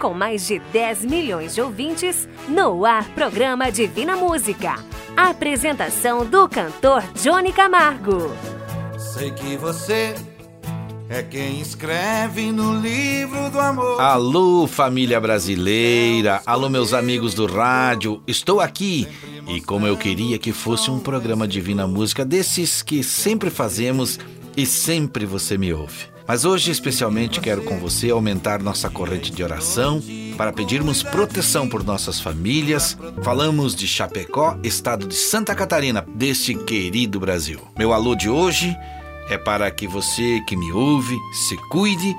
com mais de 10 milhões de ouvintes, no ar programa Divina Música. Apresentação do cantor Johnny Camargo. Sei que você é quem escreve no livro do amor. Alô, família brasileira! Alô, meus amigos do rádio! Estou aqui e como eu queria que fosse um programa Divina Música desses que sempre fazemos e sempre você me ouve. Mas hoje, especialmente, quero com você aumentar nossa corrente de oração para pedirmos proteção por nossas famílias. Falamos de Chapecó, estado de Santa Catarina, deste querido Brasil. Meu alô de hoje é para que você que me ouve se cuide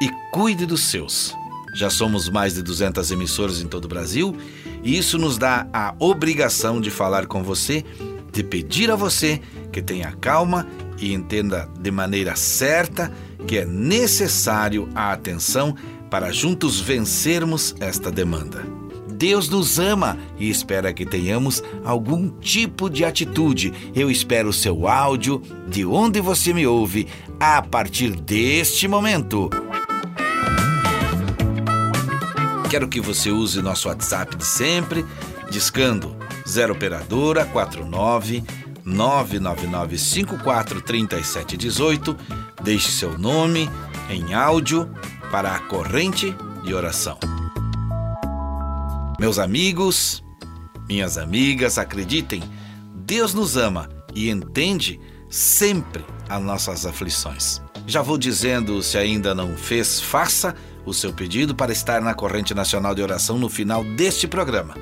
e cuide dos seus. Já somos mais de 200 emissoras em todo o Brasil e isso nos dá a obrigação de falar com você, de pedir a você que tenha calma e entenda de maneira certa que é necessário a atenção para juntos vencermos esta demanda. Deus nos ama e espera que tenhamos algum tipo de atitude. Eu espero o seu áudio, de onde você me ouve, a partir deste momento. Quero que você use nosso WhatsApp de sempre, discando 0 operadora 49 999 54 3718. Deixe seu nome em áudio para a corrente de oração. Meus amigos, minhas amigas, acreditem, Deus nos ama e entende sempre as nossas aflições. Já vou dizendo, se ainda não fez, faça o seu pedido para estar na corrente nacional de oração no final deste programa.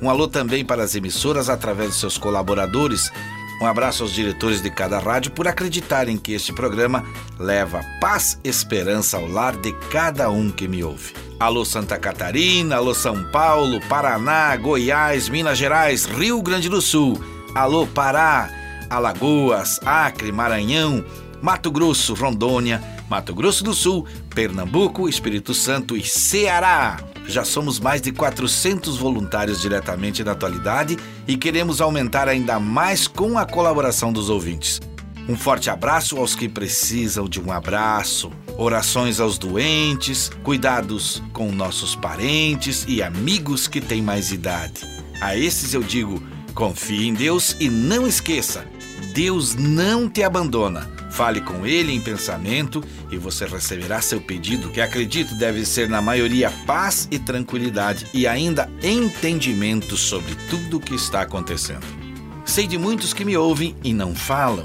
Um alô também para as emissoras através de seus colaboradores. Um abraço aos diretores de cada rádio por acreditarem que este programa leva paz e esperança ao lar de cada um que me ouve. Alô Santa Catarina, alô São Paulo, Paraná, Goiás, Minas Gerais, Rio Grande do Sul, alô Pará, Alagoas, Acre, Maranhão, Mato Grosso, Rondônia, Mato Grosso do Sul, Pernambuco, Espírito Santo e Ceará. Já somos mais de 400 voluntários diretamente na atualidade e queremos aumentar ainda mais com a colaboração dos ouvintes. Um forte abraço aos que precisam de um abraço, orações aos doentes, cuidados com nossos parentes e amigos que têm mais idade. A esses eu digo: confie em Deus e não esqueça, Deus não te abandona. Fale com Ele em pensamento e você receberá seu pedido, que acredito deve ser na maioria paz e tranquilidade e ainda entendimento sobre tudo o que está acontecendo. Sei de muitos que me ouvem e não falam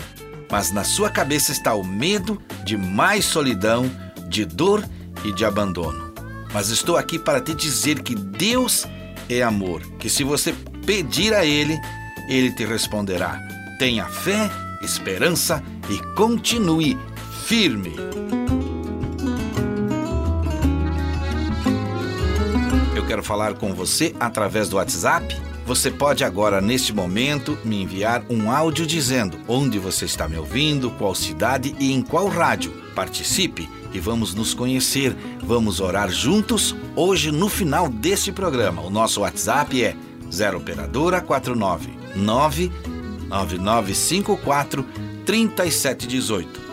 mas na sua cabeça está o medo de mais solidão, de dor e de abandono. Mas estou aqui para te dizer que Deus é amor, que se você pedir a Ele, Ele te responderá. Tenha fé, esperança e continue firme. Eu quero falar com você através do WhatsApp você pode agora, neste momento, me enviar um áudio dizendo onde você está me ouvindo, qual cidade e em qual rádio. Participe e vamos nos conhecer. Vamos orar juntos hoje no final deste programa. O nosso WhatsApp é 0 operadora 49 99954 3718.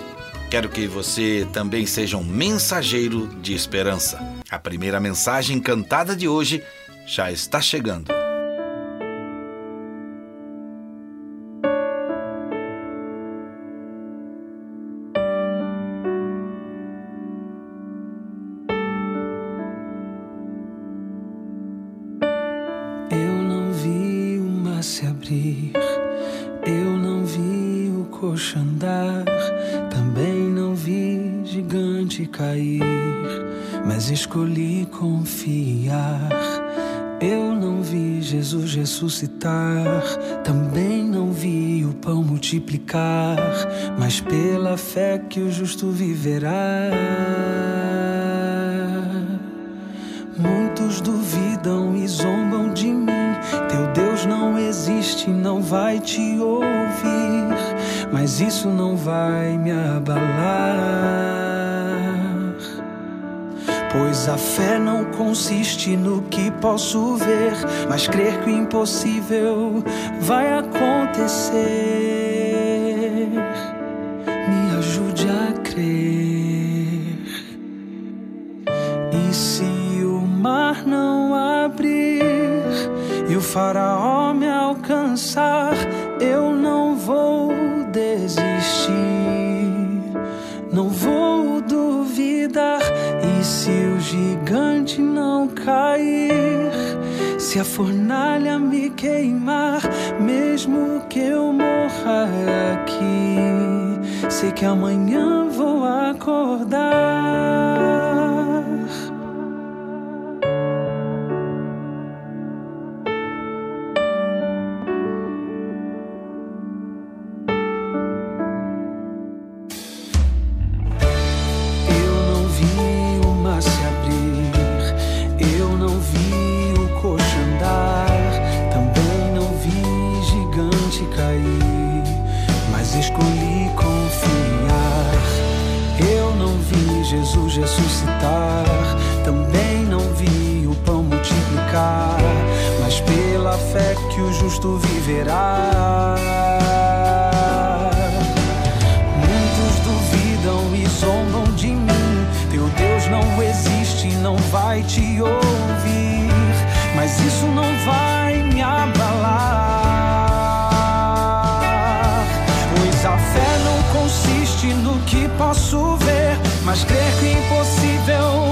Quero que você também seja um mensageiro de esperança. A primeira mensagem cantada de hoje já está chegando. Ressuscitar, também não vi o pão multiplicar, mas pela fé que o justo viverá. Muitos duvidam e zombam de mim. Teu Deus não existe, não vai te ouvir, mas isso não vai me abalar. Pois a fé não consiste no que posso ver, mas crer que o impossível vai acontecer. Me ajude a crer. E se o mar e o faraó me alcançar, eu não vou desistir, não vou gigante não cair, se a fornalha me queimar, mesmo que eu morra aqui, sei que amanhã vou acordar. Ressuscitar. Também não vi o pão multiplicar, mas pela fé que o justo viverá. Muitos duvidam e zombam de mim. Teu Deus não existe, não vai te ouvir. Mas isso não posso ver mas crer que o impossível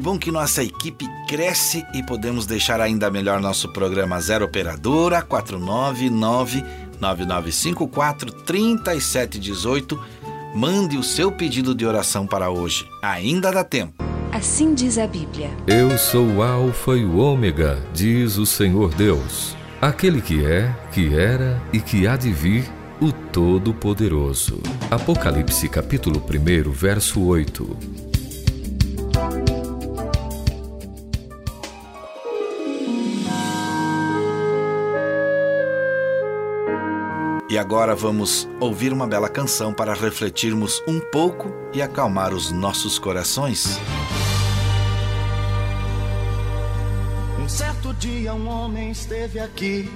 bom que nossa equipe cresce e podemos deixar ainda melhor nosso programa Zero Operadora 499 9954 3718. Mande o seu pedido de oração para hoje. Ainda dá tempo. Assim diz a Bíblia. Eu sou o Alfa e o Ômega, diz o Senhor Deus, aquele que é, que era e que há de vir, o Todo-Poderoso. Apocalipse capítulo 1, verso 8. E agora vamos ouvir uma bela canção para refletirmos um pouco e acalmar os nossos corações. Um certo dia um homem esteve aqui,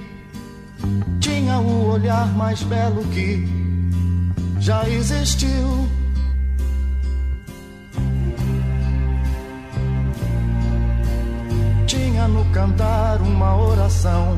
tinha o olhar mais belo que já existiu. Tinha no cantar uma oração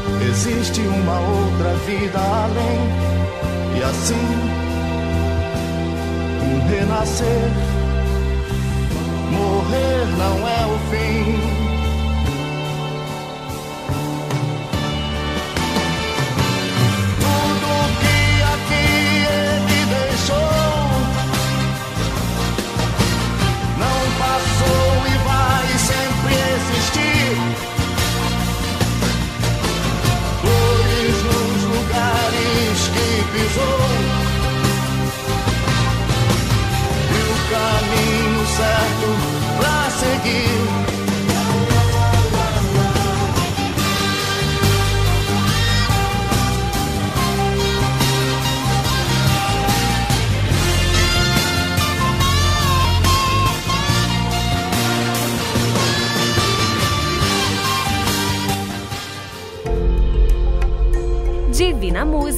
Existe uma outra vida além, e assim, um renascer. Morrer não é o fim. Pisou e o caminho certo pra seguir.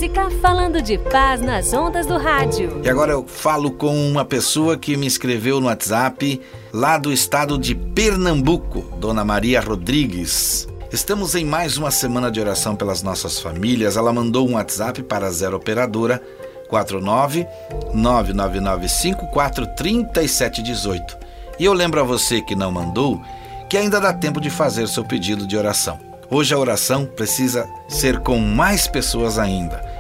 Música, falando de paz nas ondas do rádio. E agora eu falo com uma pessoa que me escreveu no WhatsApp, lá do estado de Pernambuco, Dona Maria Rodrigues. Estamos em mais uma semana de oração pelas nossas famílias. Ela mandou um WhatsApp para a Zero Operadora 49 99954 3718. E eu lembro a você que não mandou que ainda dá tempo de fazer seu pedido de oração. Hoje a oração precisa ser com mais pessoas ainda.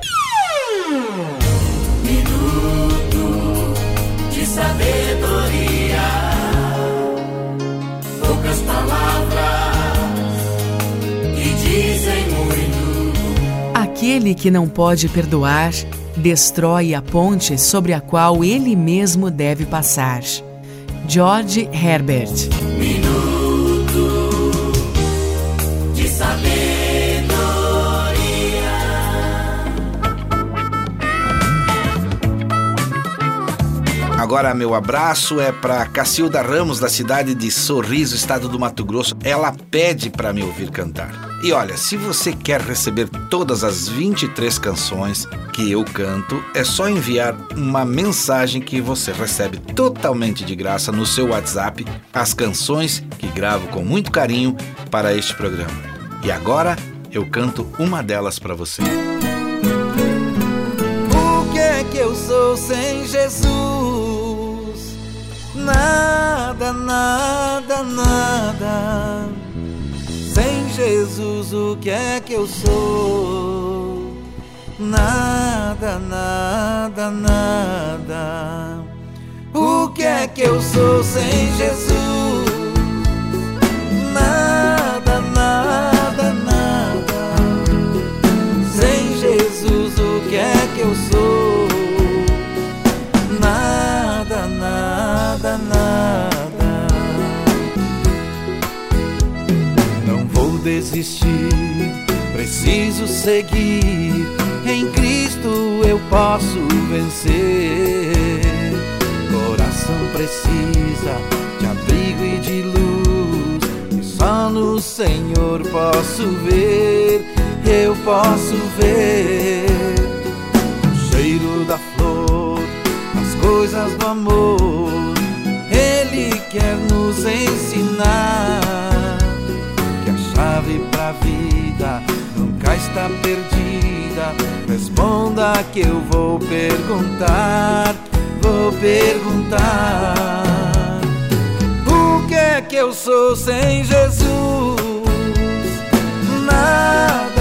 Aquele que não pode perdoar destrói a ponte sobre a qual ele mesmo deve passar. George Herbert. Minuto Agora, meu abraço é para Cacilda Ramos, da cidade de Sorriso, estado do Mato Grosso. Ela pede para me ouvir cantar. E olha, se você quer receber todas as 23 canções que eu canto, é só enviar uma mensagem que você recebe totalmente de graça no seu WhatsApp as canções que gravo com muito carinho para este programa. E agora eu canto uma delas para você. O que é que eu sou sem Jesus? Nada, nada, nada. Jesus, o que é que eu sou? Nada, nada, nada. O que é que eu sou sem Jesus? Preciso seguir. Em Cristo eu posso vencer. Coração precisa de abrigo e de luz. E só no Senhor posso ver, eu posso ver o cheiro da flor, as coisas do amor quer nos ensinar está perdida. Responda que eu vou perguntar, vou perguntar. O que é que eu sou sem Jesus? Nada.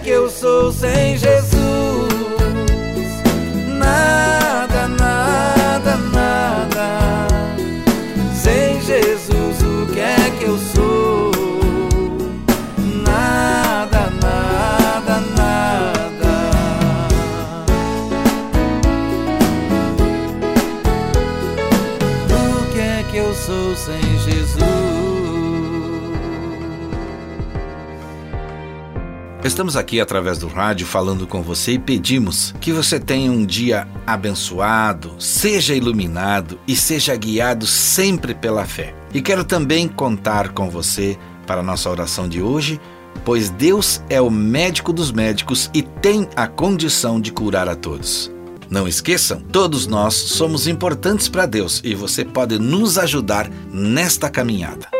que eu sou sem jeito. Estamos aqui através do rádio falando com você e pedimos que você tenha um dia abençoado, seja iluminado e seja guiado sempre pela fé. E quero também contar com você para a nossa oração de hoje, pois Deus é o médico dos médicos e tem a condição de curar a todos. Não esqueçam, todos nós somos importantes para Deus e você pode nos ajudar nesta caminhada.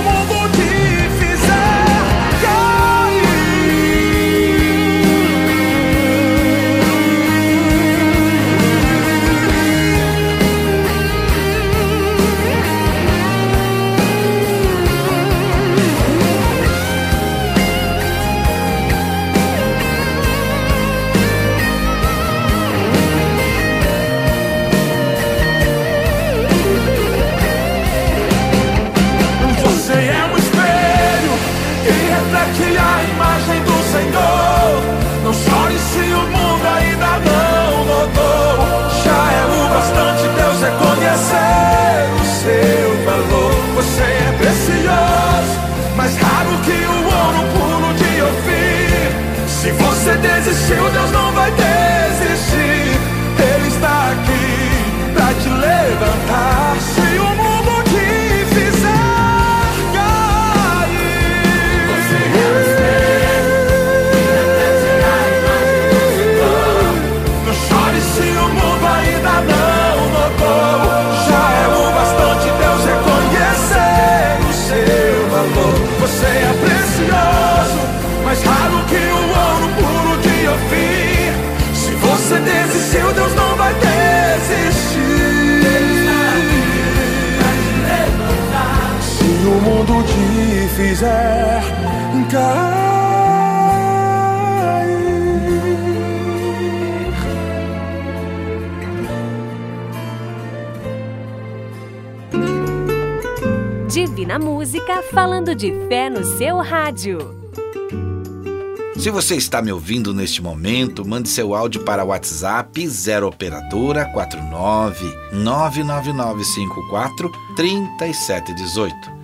fizer cair. Divina Música falando de fé no seu rádio. Se você está me ouvindo neste momento, mande seu áudio para o WhatsApp 0 operadora 49 99954 3718.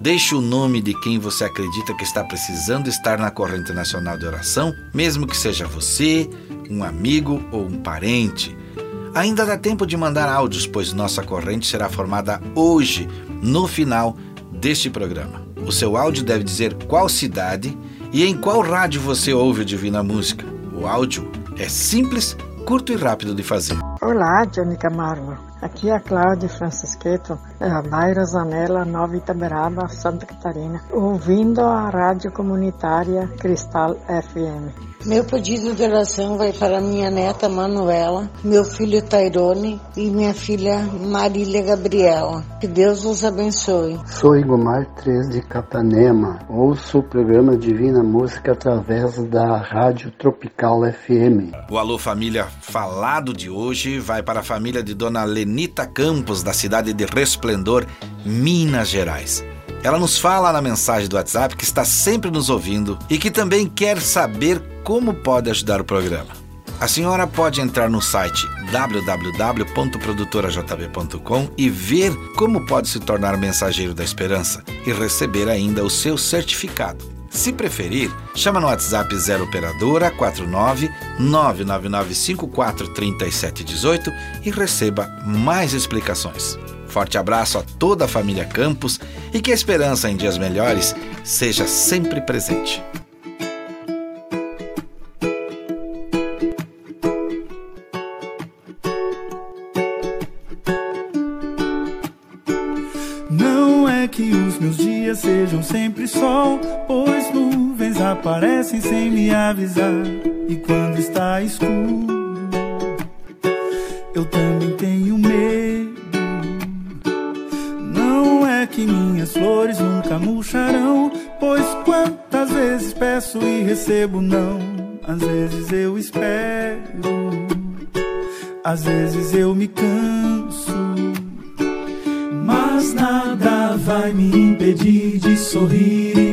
Deixe o nome de quem você acredita que está precisando estar na corrente nacional de oração, mesmo que seja você, um amigo ou um parente. Ainda dá tempo de mandar áudios, pois nossa corrente será formada hoje, no final deste programa. O seu áudio deve dizer qual cidade e em qual rádio você ouve a Divina Música. O áudio é simples, curto e rápido de fazer. Olá, Johnny Camargo. Aqui é a Cláudia Francisqueto, é bairro Zanella, Nova Itaberaba, Santa Catarina, ouvindo a rádio comunitária Cristal FM. Meu pedido de oração vai para minha neta Manuela, meu filho Tairone e minha filha Marília Gabriela. Que Deus os abençoe. Sou Igomar 3 de Capanema. Ouço o programa Divina Música através da Rádio Tropical FM. O Alô Família falado de hoje vai para a família de Dona Lenita Campos, da cidade de Resplendor, Minas Gerais. Ela nos fala na mensagem do WhatsApp que está sempre nos ouvindo e que também quer saber como pode ajudar o programa. A senhora pode entrar no site www.produtorajb.com e ver como pode se tornar mensageiro da esperança e receber ainda o seu certificado. Se preferir, chama no WhatsApp 0 operadora 49 99954 3718 e receba mais explicações. Forte abraço a toda a família Campos e que a esperança em dias melhores seja sempre presente. Não é que os meus dias sejam sempre sol, pois nuvens aparecem sem me avisar. E quando está escuro, eu também tenho recebo não. Às vezes eu espero, às vezes eu me canso. Mas nada vai me impedir de sorrir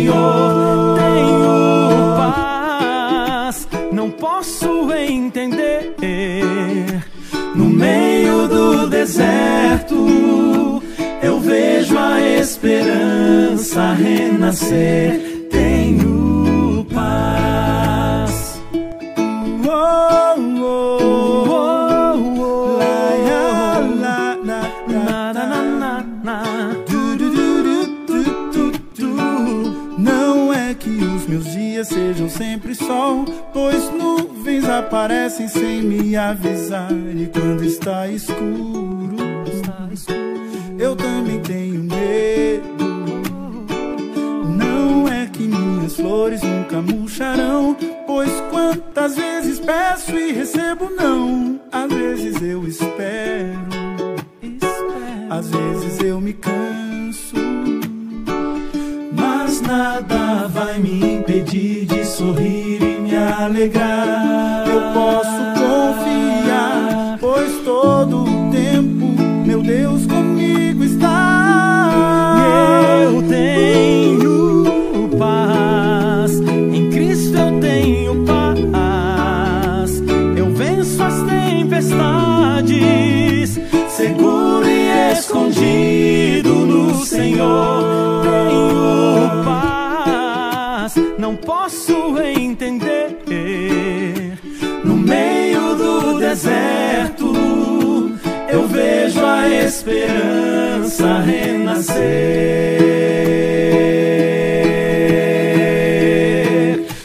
Senhor. Tenho paz, não posso entender. No meio do deserto, eu vejo a esperança renascer. Tenho sol, pois nuvens aparecem sem me avisar. E quando está escuro, eu também tenho medo. Não é que minhas flores nunca murcharão, pois quantas vezes peço e recebo não. Às vezes eu espero, às vezes eu me canso. Mas nada vai me impedir de sorrir alegrar. Eu posso confiar, pois todo o tempo meu Deus comigo está. Eu tenho paz, em Cristo eu tenho paz. Eu venço as tempestades, seguro e escondido no Senhor. Deserto, eu vejo a esperança renascer.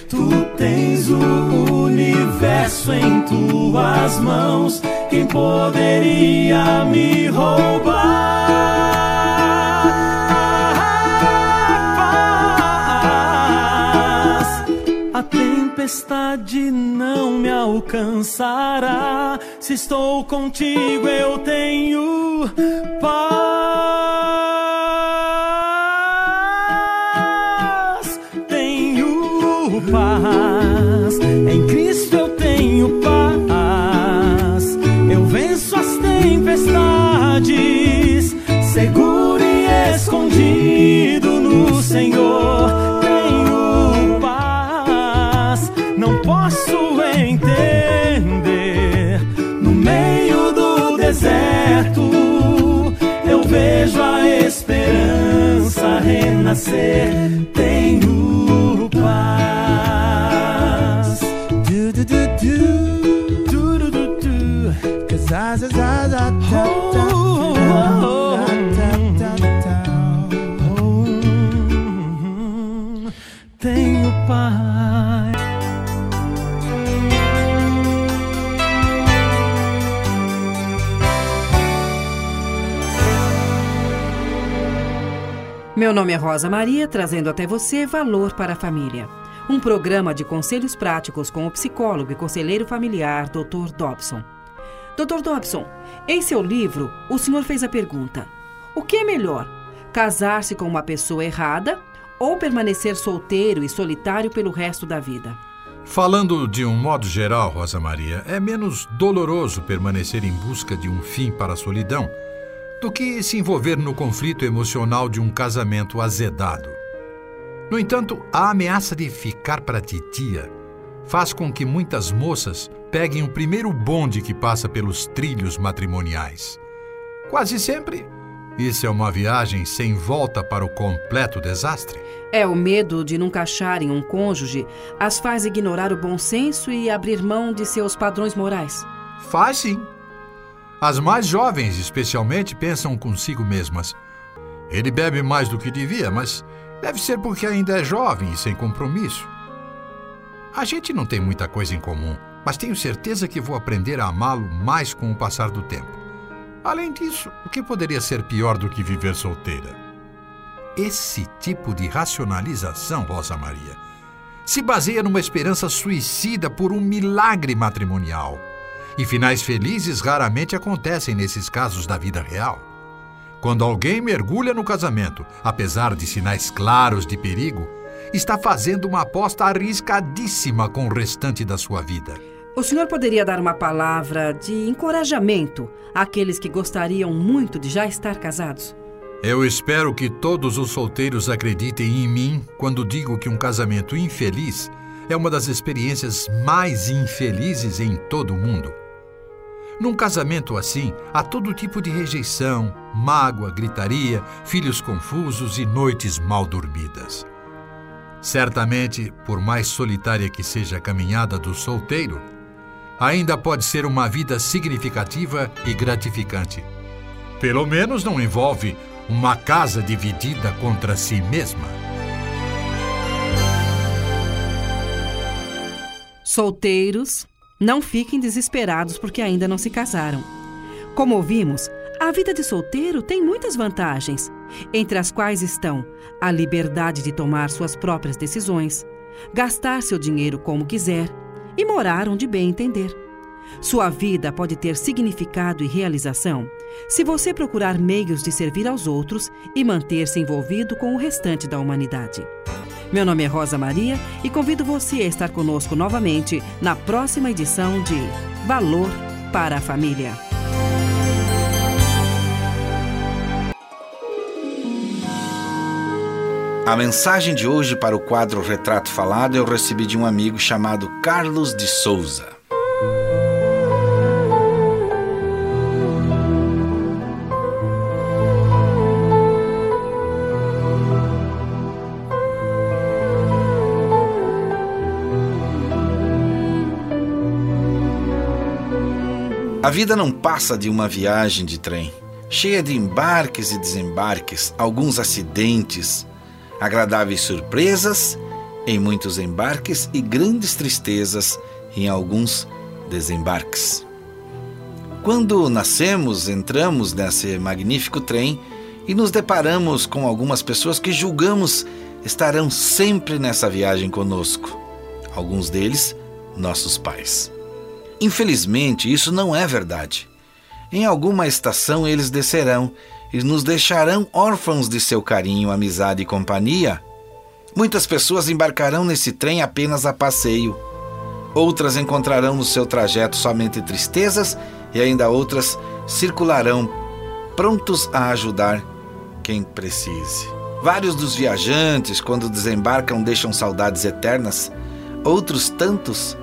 Tu tens o universo em tuas mãos. Quem poderia alcançará. Se estou contigo, eu tenho esperança Meu nome é Rosa Maria, trazendo até você Valor para a Família. Um programa de conselhos práticos com o psicólogo e conselheiro familiar Dr. Dobson. Dr. Dobson, em seu livro, o senhor fez a pergunta: o que é melhor, casar-se com uma pessoa errada ou permanecer solteiro e solitário pelo resto da vida? Falando de um modo geral, Rosa Maria, é menos doloroso permanecer em busca de um fim para a solidão do que se envolver no conflito emocional de um casamento azedado. No entanto, a ameaça de ficar para titia faz com que muitas moças peguem o primeiro bonde que passa pelos trilhos matrimoniais. Quase sempre, isso é uma viagem sem volta para o completo desastre. É o medo de nunca acharem um cônjuge as faz ignorar o bom senso e abrir mão de seus padrões morais. Faz sim. As mais jovens, especialmente, pensam consigo mesmas. Ele bebe mais do que devia, mas deve ser porque ainda é jovem e sem compromisso. A gente não tem muita coisa em comum, mas tenho certeza que vou aprender a amá-lo mais com o passar do tempo. Além disso, o que poderia ser pior do que viver solteira? Esse tipo de racionalização, Rosa Maria, se baseia numa esperança suicida por um milagre matrimonial. E finais felizes raramente acontecem nesses casos da vida real. Quando alguém mergulha no casamento, apesar de sinais claros de perigo, está fazendo uma aposta arriscadíssima com o restante da sua vida. O senhor poderia dar uma palavra de encorajamento àqueles que gostariam muito de já estar casados? Eu espero que todos os solteiros acreditem em mim quando digo que um casamento infeliz é uma das experiências mais infelizes em todo o mundo. Num casamento assim, há todo tipo de rejeição, mágoa, gritaria, filhos confusos e noites mal dormidas. Certamente, por mais solitária que seja a caminhada do solteiro, ainda pode ser uma vida significativa e gratificante. Pelo menos não envolve uma casa dividida contra si mesma. Solteiros, não fiquem desesperados porque ainda não se casaram. Como ouvimos, a vida de solteiro tem muitas vantagens, entre as quais estão a liberdade de tomar suas próprias decisões, gastar seu dinheiro como quiser e morar onde bem entender. Sua vida pode ter significado e realização se você procurar meios de servir aos outros e manter-se envolvido com o restante da humanidade. Meu nome é Rosa Maria e convido você a estar conosco novamente na próxima edição de Valor para a Família. A mensagem de hoje para o quadro Retrato Falado eu recebi de um amigo chamado Carlos de Souza. A vida não passa de uma viagem de trem. cheia de embarques e desembarques, alguns acidentes, agradáveis surpresas em muitos embarques e grandes tristezas em alguns desembarques. Quando nascemos, entramos nesse magnífico trem e nos deparamos com algumas pessoas que julgamos estarão sempre nessa viagem conosco. Alguns deles, nossos pais. Infelizmente, isso não é verdade. Em alguma estação eles descerão e nos deixarão órfãos de seu carinho, amizade e companhia. Muitas pessoas embarcarão nesse trem apenas a passeio. Outras encontrarão no seu trajeto somente tristezas e ainda outras circularão prontos a ajudar quem precise. Vários dos viajantes, quando desembarcam, deixam saudades eternas. Outros tantos,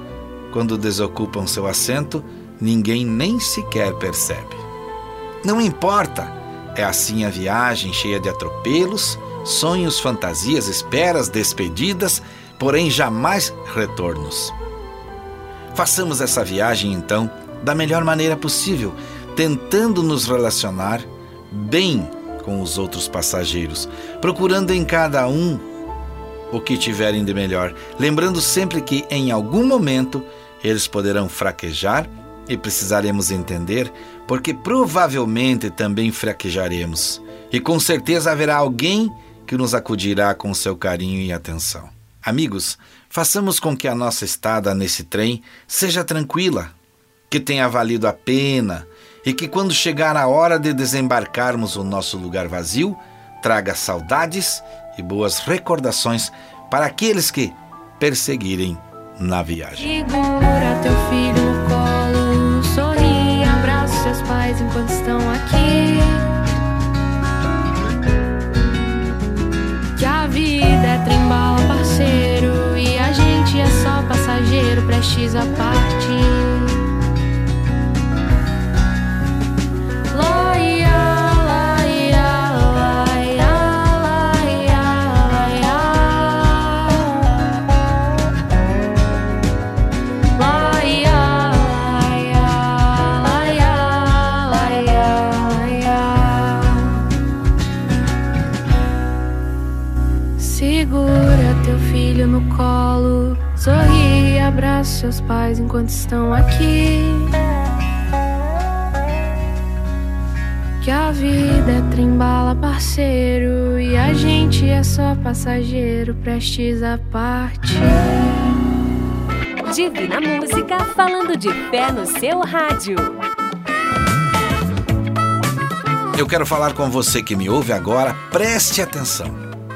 quando desocupam seu assento, ninguém nem sequer percebe. Não importa, é assim a viagem cheia de atropelos, sonhos, fantasias, esperas, despedidas, porém jamais retornos. Façamos essa viagem então da melhor maneira possível, tentando nos relacionar bem com os outros passageiros, procurando em cada um o que tiverem de melhor, lembrando sempre que em algum momento eles poderão fraquejar e precisaremos entender, porque provavelmente também fraquejaremos, e com certeza haverá alguém que nos acudirá com seu carinho e atenção. Amigos, façamos com que a nossa estada nesse trem seja tranquila, que tenha valido a pena e que quando chegar a hora de desembarcarmos o nosso lugar vazio, traga saudades e boas recordações para aqueles que perseguirem na viagem. Segura teu filho no colo, sorri, abraça seus pais enquanto estão aqui. Que a vida é trembala, parceiro, e a gente é só passageiro, prestes a partir. Seus pais enquanto estão aqui. Que a vida é trembala, parceiro, e a gente é só passageiro, prestes a partir. Divina Música falando de fé no seu rádio. Eu quero falar com você que me ouve agora, preste atenção.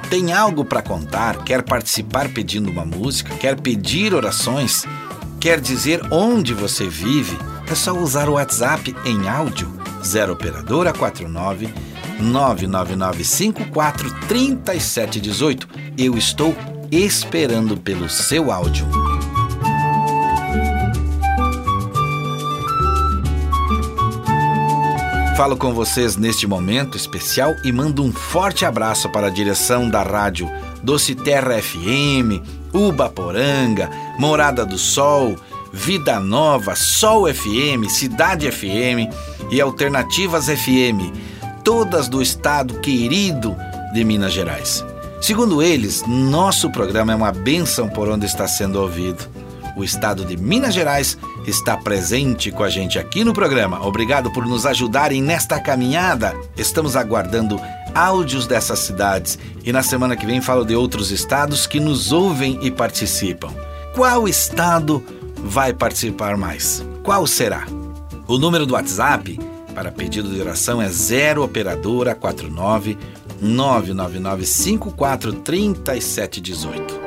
Tem algo para contar? Quer participar pedindo uma música? Quer pedir orações? Quer dizer onde você vive? É só usar o WhatsApp em áudio 0 operadora 49 99954 3718. Eu estou esperando pelo seu áudio. Falo com vocês neste momento especial e mando um forte abraço para a direção da rádio Doce Terra FM, Ubaporanga, Morada do Sol, Vida Nova, Sol FM, Cidade FM e Alternativas FM, todas do estado querido de Minas Gerais. Segundo eles, nosso programa é uma bênção por onde está sendo ouvido o estado de Minas Gerais está presente com a gente aqui no programa. Obrigado por nos ajudarem nesta caminhada. Estamos aguardando áudios dessas cidades e na semana que vem falo de outros estados que nos ouvem e participam. Qual estado vai participar mais? Qual será? O número do WhatsApp para pedido de oração é 0 operadora 49 999 54 3718.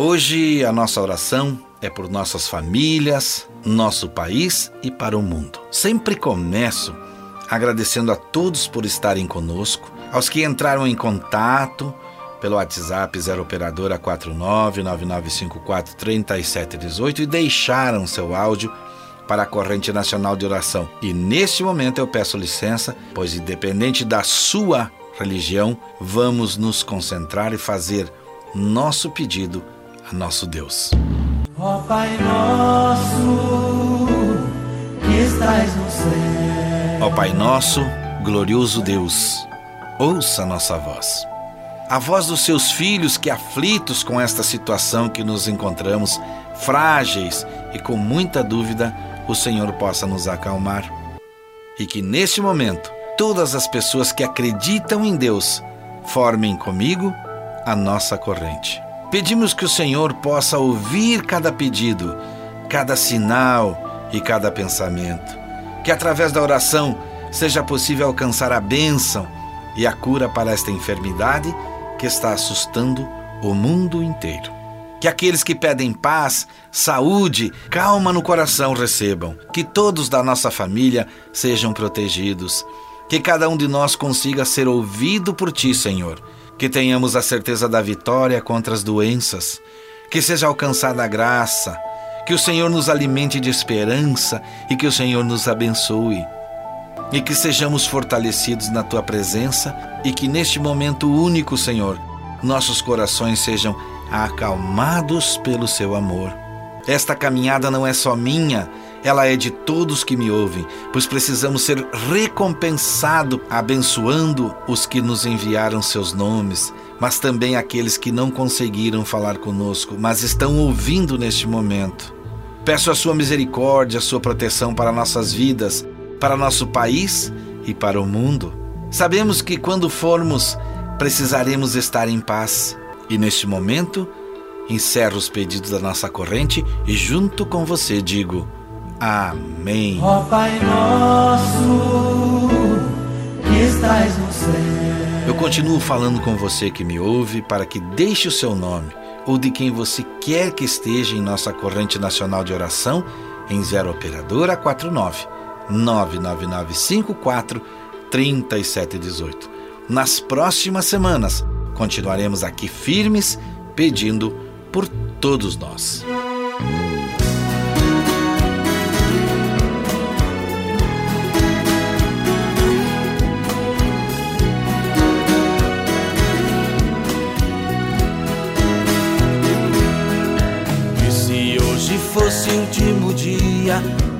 Hoje a nossa oração é por nossas famílias, nosso país e para o mundo. Sempre começo agradecendo a todos por estarem conosco, aos que entraram em contato pelo WhatsApp 0 operadora 3718 e deixaram seu áudio para a corrente nacional de oração. E neste momento eu peço licença, pois independente da sua religião, vamos nos concentrar e fazer nosso pedido a nosso Deus. Ó Pai nosso, que estás no céu. Ó Pai nosso, glorioso Deus, ouça nossa voz. A voz dos seus filhos que aflitos com esta situação que nos encontramos, frágeis e com muita dúvida, o Senhor possa nos acalmar. E que neste momento, todas as pessoas que acreditam em Deus formem comigo a nossa corrente. Pedimos que o Senhor possa ouvir cada pedido, cada sinal e cada pensamento. Que através da oração seja possível alcançar a bênção e a cura para esta enfermidade que está assustando o mundo inteiro. Que aqueles que pedem paz, saúde, calma no coração recebam. Que todos da nossa família sejam protegidos. Que cada um de nós consiga ser ouvido por Ti, Senhor que tenhamos a certeza da vitória contra as doenças, que seja alcançada a graça, que o Senhor nos alimente de esperança e que o Senhor nos abençoe. E que sejamos fortalecidos na tua presença e que neste momento único, Senhor, nossos corações sejam acalmados pelo seu amor. Esta caminhada não é só minha, ela é de todos que me ouvem, pois precisamos ser recompensados abençoando os que nos enviaram seus nomes, mas também aqueles que não conseguiram falar conosco, mas estão ouvindo neste momento. Peço a sua misericórdia, a sua proteção para nossas vidas, para nosso país e para o mundo. Sabemos que quando formos, precisaremos estar em paz. E neste momento, encerro os pedidos da nossa corrente e junto com você digo: Amém. Ó Pai nosso, que estás no céu. Eu continuo falando com você que me ouve para que deixe o seu nome ou de quem você quer que esteja em nossa corrente nacional de oração em 0 operadora 49 99954 3718. Nas próximas semanas continuaremos aqui firmes pedindo por todos nós. fosse o último dia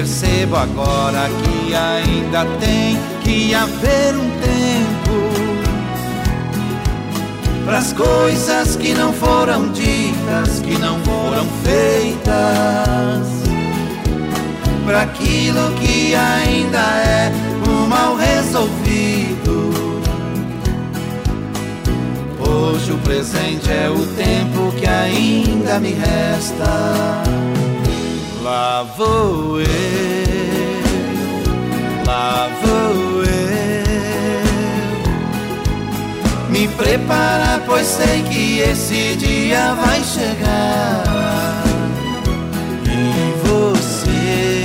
percebo agora que ainda tem que haver um tempo para as coisas que não foram ditas, que não foram feitas, para aquilo que ainda é um mal resolvido. Hoje o presente é o tempo que ainda me resta. Lá vou eu, lá vou eu me preparar, pois sei que esse dia vai chegar. E você,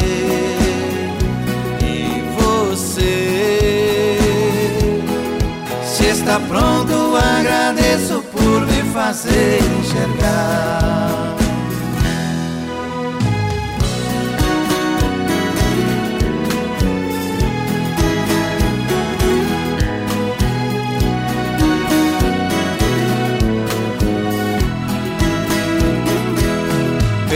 e você, se está pronto, agradeço por me fazer enxergar.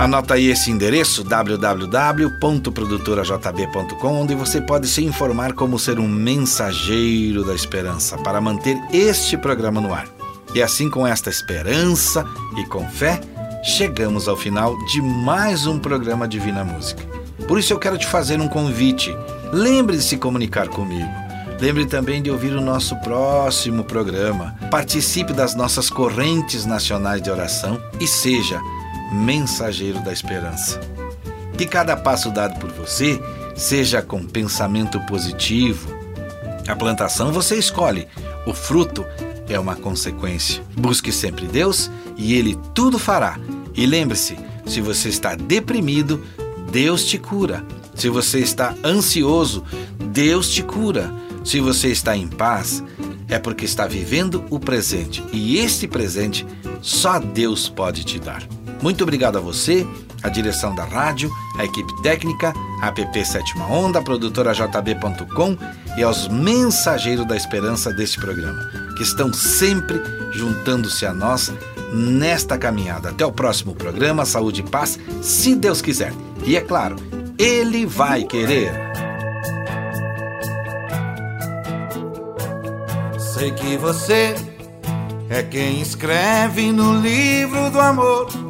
Anota aí esse endereço www.produtorajb.com, onde você pode se informar como ser um mensageiro da esperança para manter este programa no ar. E assim, com esta esperança e com fé, chegamos ao final de mais um programa Divina Música. Por isso, eu quero te fazer um convite. Lembre de se comunicar comigo. Lembre também de ouvir o nosso próximo programa. Participe das nossas correntes nacionais de oração e seja mensageiro da esperança. Que cada passo dado por você seja com pensamento positivo. A plantação você escolhe, o fruto é uma consequência. Busque sempre Deus e Ele tudo fará. E lembre-se: se você está deprimido, Deus te cura. Se você está ansioso, Deus te cura. Se você está em paz, é porque está vivendo o presente. E este presente só Deus pode te dar. Muito obrigado a você, a direção da rádio, a equipe técnica, a app Sétima Onda, a produtora JB.com e aos mensageiros da esperança deste programa, que estão sempre juntando-se a nós nesta caminhada. Até o próximo programa, Saúde e Paz, se Deus quiser. E é claro, Ele vai querer. Sei que você é quem escreve no livro do amor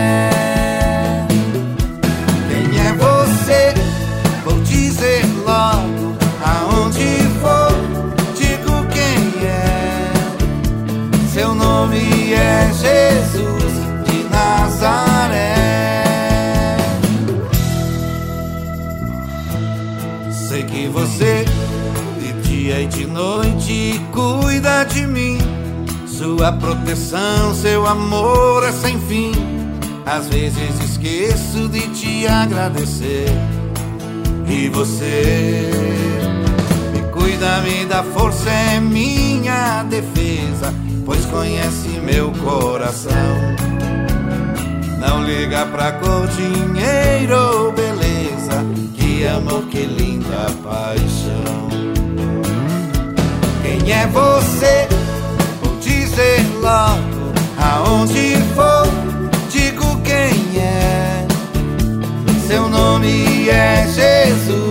Jesus de Nazaré. Sei que você, de dia e de noite, cuida de mim. Sua proteção, seu amor é sem fim. Às vezes esqueço de te agradecer. E você me cuida, me dá força, é minha defesa pois conhece meu coração. Não liga pra cor, dinheiro ou beleza, que amor, que linda paixão. Quem é você? Vou dizer logo, aonde for, digo quem é. Seu nome é Jesus